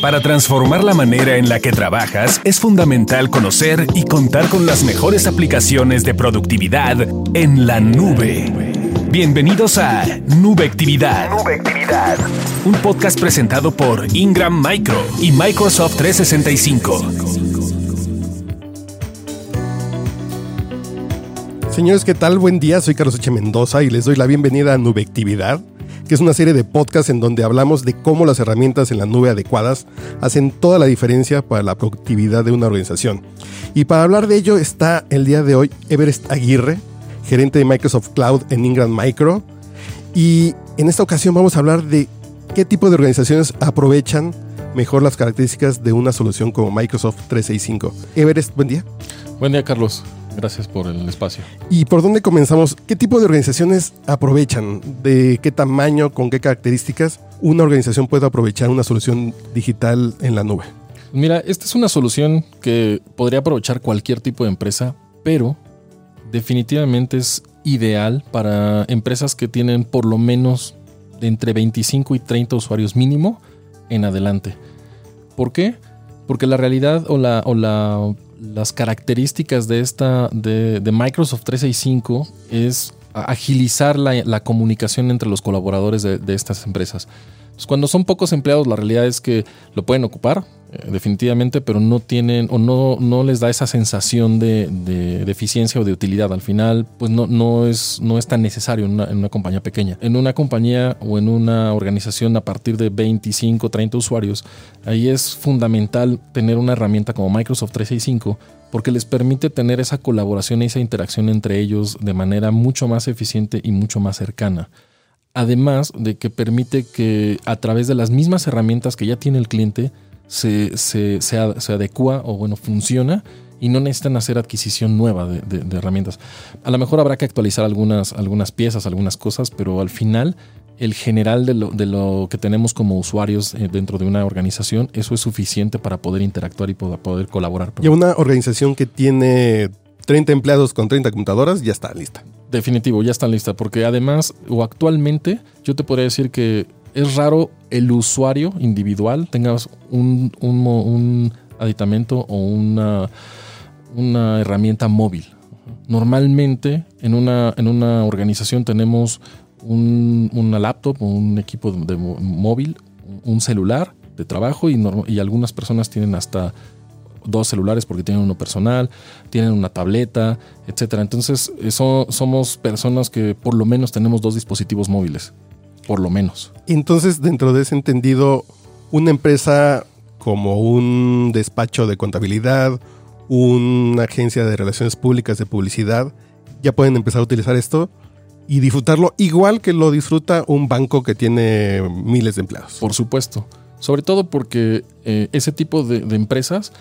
Para transformar la manera en la que trabajas, es fundamental conocer y contar con las mejores aplicaciones de productividad en la nube. Bienvenidos a Nubectividad. Un podcast presentado por Ingram Micro y Microsoft 365. Señores, ¿qué tal? Buen día, soy Carlos Eche Mendoza y les doy la bienvenida a Nubectividad que es una serie de podcasts en donde hablamos de cómo las herramientas en la nube adecuadas hacen toda la diferencia para la productividad de una organización. Y para hablar de ello está el día de hoy Everest Aguirre, gerente de Microsoft Cloud en Ingram Micro. Y en esta ocasión vamos a hablar de qué tipo de organizaciones aprovechan mejor las características de una solución como Microsoft 365. Everest, buen día. Buen día, Carlos. Gracias por el espacio. ¿Y por dónde comenzamos? ¿Qué tipo de organizaciones aprovechan? ¿De qué tamaño, con qué características una organización puede aprovechar una solución digital en la nube? Mira, esta es una solución que podría aprovechar cualquier tipo de empresa, pero definitivamente es ideal para empresas que tienen por lo menos entre 25 y 30 usuarios mínimo en adelante. ¿Por qué? Porque la realidad o la, o la las características de esta de, Microsoft 365 es agilizar la, comunicación entre los colaboradores de, de estas empresas. Cuando son pocos empleados, la realidad es que lo pueden ocupar, definitivamente, pero no tienen o no, no les da esa sensación de, eficiencia o de utilidad. Al final, pues no, no, es, no es tan necesario en una, compañía pequeña. En una compañía o en una organización a partir de 25, 30 usuarios, ahí es fundamental tener una herramienta como Microsoft 365 porque les permite tener esa colaboración y esa interacción entre ellos de manera mucho más eficiente y mucho más cercana. Además de que permite que a través de las mismas herramientas que ya tiene el cliente se, se, se, adecua o bueno, funciona y no necesitan hacer adquisición nueva de, herramientas. A lo mejor habrá que actualizar algunas, algunas piezas, algunas cosas, pero al final el general de lo, de lo, que tenemos como usuarios eh, dentro de una organización, eso es suficiente para poder interactuar y poder, poder colaborar. Y una organización que tiene 30 empleados con 30 computadoras ya está lista. Definitivo, ya está lista, porque además o actualmente yo te podría decir que es raro el usuario individual tengas un, aditamento o una, herramienta móvil. Normalmente en una, en una organización tenemos un, una laptop un equipo de, móvil, un celular de trabajo y, y algunas personas tienen hasta dos celulares porque tienen uno personal, tienen una tableta, etcétera. Entonces, eso, somos personas que por lo menos tenemos dos dispositivos móviles, por lo menos. Entonces, dentro de ese entendido, una empresa como un despacho de contabilidad, una agencia de relaciones públicas de publicidad, ya pueden empezar a utilizar esto y disfrutarlo igual que lo disfruta un banco que tiene miles de empleados. Por supuesto. Sobre todo porque eh, ese tipo de, empresas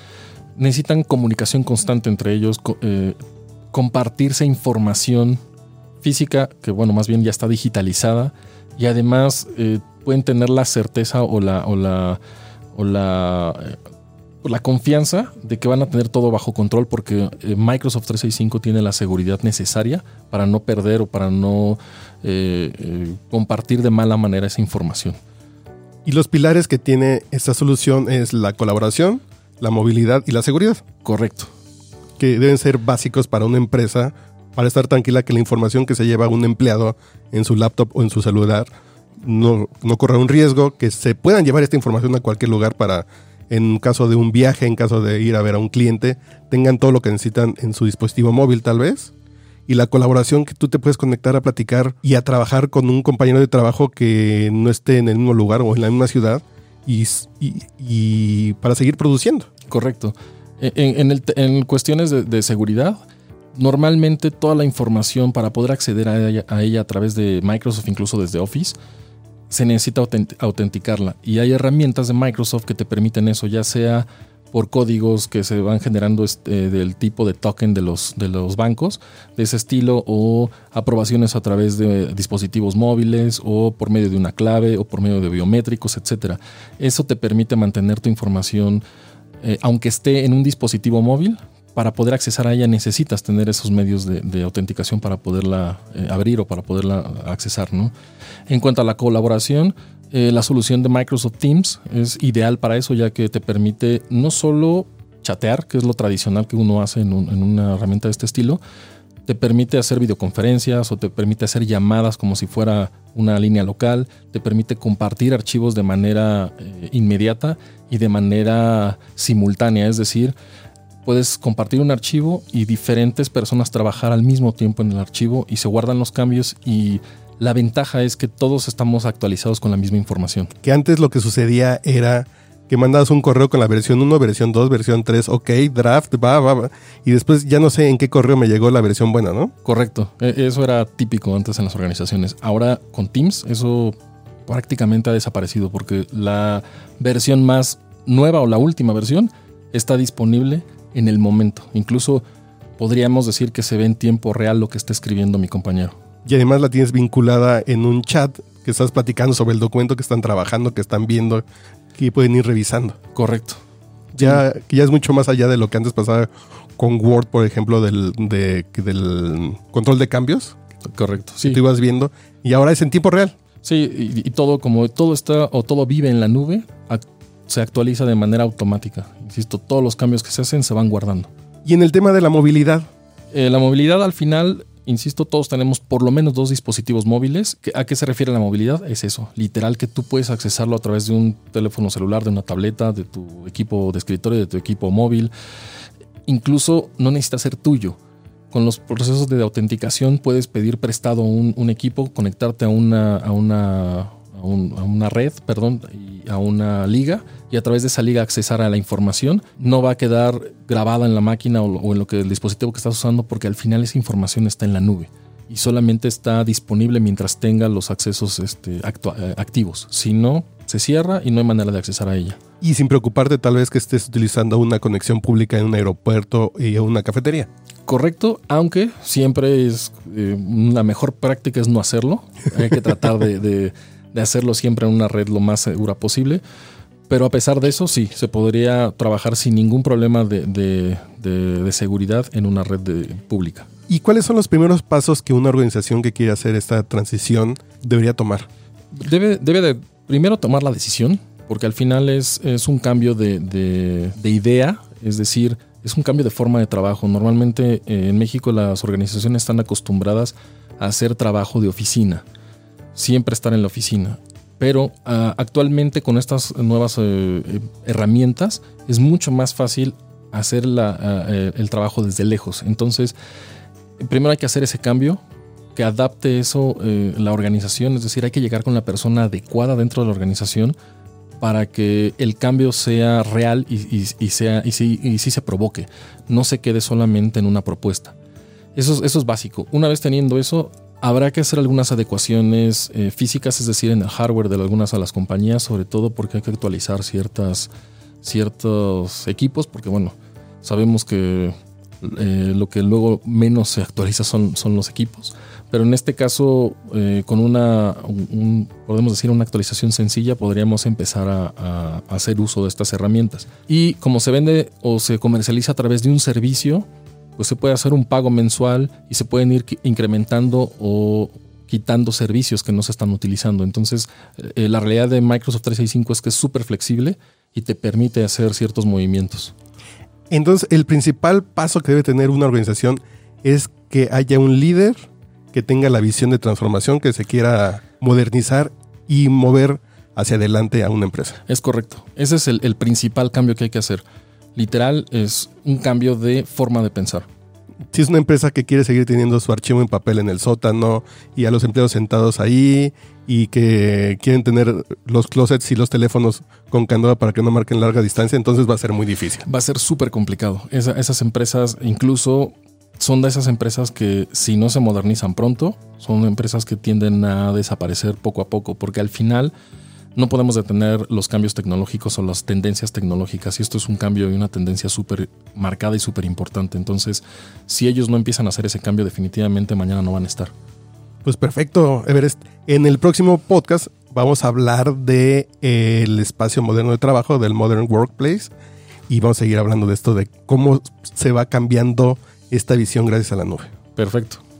necesitan comunicación constante entre ellos, eh, compartirse información física, que bueno, más bien ya está digitalizada, y además eh, pueden tener la certeza o la, o la, o la, eh, la confianza de que van a tener todo bajo control porque Microsoft 365 tiene la seguridad necesaria para no perder o para no compartir de mala manera esa información. Y los pilares que tiene esta solución es la colaboración, la movilidad y la seguridad. Correcto. Que deben ser básicos para una empresa para estar tranquila que la información que se lleva un empleado en su laptop o en su celular no, no corra un riesgo, que se puedan llevar esta información a cualquier lugar para, en caso de un viaje, en caso de ir a ver a un cliente, tengan todo lo que necesitan en su dispositivo móvil tal vez. Y la colaboración que tú te puedes conectar a platicar y a trabajar con un compañero de trabajo que no esté en el mismo lugar o en la misma ciudad y, para seguir produciendo. Correcto. En, cuestiones de, seguridad, normalmente toda la información para poder acceder a ella, a través de Microsoft, incluso desde Office, se necesita autenticarla. Y hay herramientas de Microsoft que te permiten eso, ya sea por códigos que se van generando este, del tipo de token de los, de los bancos, de ese estilo, o aprobaciones a través de dispositivos móviles, o por medio de una clave, o por medio de biométricos, etc. Eso te permite mantener tu información, eh, aunque esté en un dispositivo móvil, para poder accesar a ella necesitas tener esos medios de, autenticación para poderla eh, abrir o para poderla accesar. ¿no? En cuanto a la colaboración, Eh, la solución de Microsoft Teams es ideal para eso, ya que te permite no solo chatear, que es lo tradicional que uno hace en, una herramienta de este estilo, te permite hacer videoconferencias o te permite hacer llamadas como si fuera una línea local, te permite compartir archivos de manera eh, inmediata y de manera simultánea, es decir, puedes compartir un archivo y diferentes personas trabajar al mismo tiempo en el archivo y se guardan los cambios y la ventaja es que todos estamos actualizados con la misma información. Que antes lo que sucedía era que mandabas un correo con la versión 1, versión 2, versión 3, ok, draft, va, va, va, y después ya no sé en qué correo me llegó la versión buena, ¿no? Correcto, e, eso era típico antes en las organizaciones. Ahora con Teams eso prácticamente ha desaparecido porque la versión más nueva o la última versión está disponible en el momento. Incluso podríamos decir que se ve en tiempo real lo que está escribiendo mi compañero. Y además la tienes vinculada en un chat que estás platicando sobre el documento que están trabajando, que están viendo, que pueden ir revisando. Correcto. Ya, ya es mucho más allá de lo que antes pasaba con Word, por ejemplo, del, del control de cambios. Correcto. Sí. Que tú ibas viendo. Y ahora es en tiempo real. Sí, y, todo, como todo está o todo vive en la nube, se actualiza de manera automática. Insisto, todos los cambios que se hacen se van guardando. Y en el tema de la movilidad. Eh, la movilidad al final, insisto, todos tenemos por lo menos dos dispositivos móviles. ¿A qué se refiere la movilidad? Es eso, literal que tú puedes accesarlo a través de un teléfono celular, de una tableta, de tu equipo de escritorio, de tu equipo móvil. Incluso no necesita ser tuyo. Con los procesos de autenticación puedes pedir prestado un, un equipo, conectarte a una, a una a, una red, perdón, y a una liga y a través de esa liga accesar a la información. No va a quedar grabada en la máquina o, en lo que el dispositivo que estás usando porque al final esa información está en la nube y solamente está disponible mientras tenga los accesos este, eh, activos. Si no, se cierra y no hay manera de accesar a ella. Y sin preocuparte tal vez que estés utilizando una conexión pública en un aeropuerto y una cafetería. Correcto, aunque siempre es eh, la mejor práctica es no hacerlo. Hay que tratar de de hacerlo siempre en una red lo más segura posible. Pero a pesar de eso, sí, se podría trabajar sin ningún problema de, seguridad en una red pública. ¿Y cuáles son los primeros pasos que una organización que quiere hacer esta transición debería tomar? Debe, debe de primero tomar la decisión, porque al final es, es un cambio de, idea, es decir, es un cambio de forma de trabajo. Normalmente eh, en México las organizaciones están acostumbradas a hacer trabajo de oficina siempre estar en la oficina. Pero ah, actualmente con estas nuevas eh, eh, herramientas es mucho más fácil hacer ah, eh, el trabajo desde lejos. Entonces, primero hay que hacer ese cambio, que adapte eso la organización, es decir, hay que llegar con la persona adecuada dentro de la organización para que el cambio sea real y, sea, y, sí, y sí se provoque, no se quede solamente en una propuesta. Eso, eso es básico. Una vez teniendo eso, Habrá que hacer algunas adecuaciones eh, físicas, es decir, en el hardware de algunas de las compañías, sobre todo porque hay que actualizar ciertas, ciertos equipos, porque bueno, sabemos que eh, lo que luego menos se actualiza son, son los equipos. Pero en este caso, eh, con una, podemos decir, una actualización sencilla, podríamos empezar a hacer uso de estas herramientas. Y como se vende o se comercializa a través de un servicio, pues se puede hacer un pago mensual y se pueden ir incrementando o quitando servicios que no se están utilizando. Entonces, eh, la realidad de Microsoft 365 es que es súper flexible y te permite hacer ciertos movimientos. Entonces, el principal paso que debe tener una organización es que haya un líder que tenga la visión de transformación, que se quiera modernizar y mover hacia adelante a una empresa. Es correcto. Ese es el principal cambio que hay que hacer literal es un cambio de forma de pensar. Si es una empresa que quiere seguir teniendo su archivo en papel en el sótano y a los empleados sentados ahí y que quieren tener los closets y los teléfonos con candado para que no marquen larga distancia, entonces va a ser muy difícil. Va a ser súper complicado. esas empresas incluso son de esas empresas que si no se modernizan pronto, son empresas que tienden a desaparecer poco a poco, porque al final no podemos detener los cambios tecnológicos o las tendencias tecnológicas. Y esto es un cambio y una tendencia súper marcada y súper importante. Entonces, si ellos no empiezan a hacer ese cambio, definitivamente mañana no van a estar. Pues perfecto, Everest. En el próximo podcast vamos a hablar del de, el espacio moderno de trabajo, del Modern Workplace. Y vamos a seguir hablando de esto, de cómo se va cambiando esta visión gracias a la nube. Perfecto.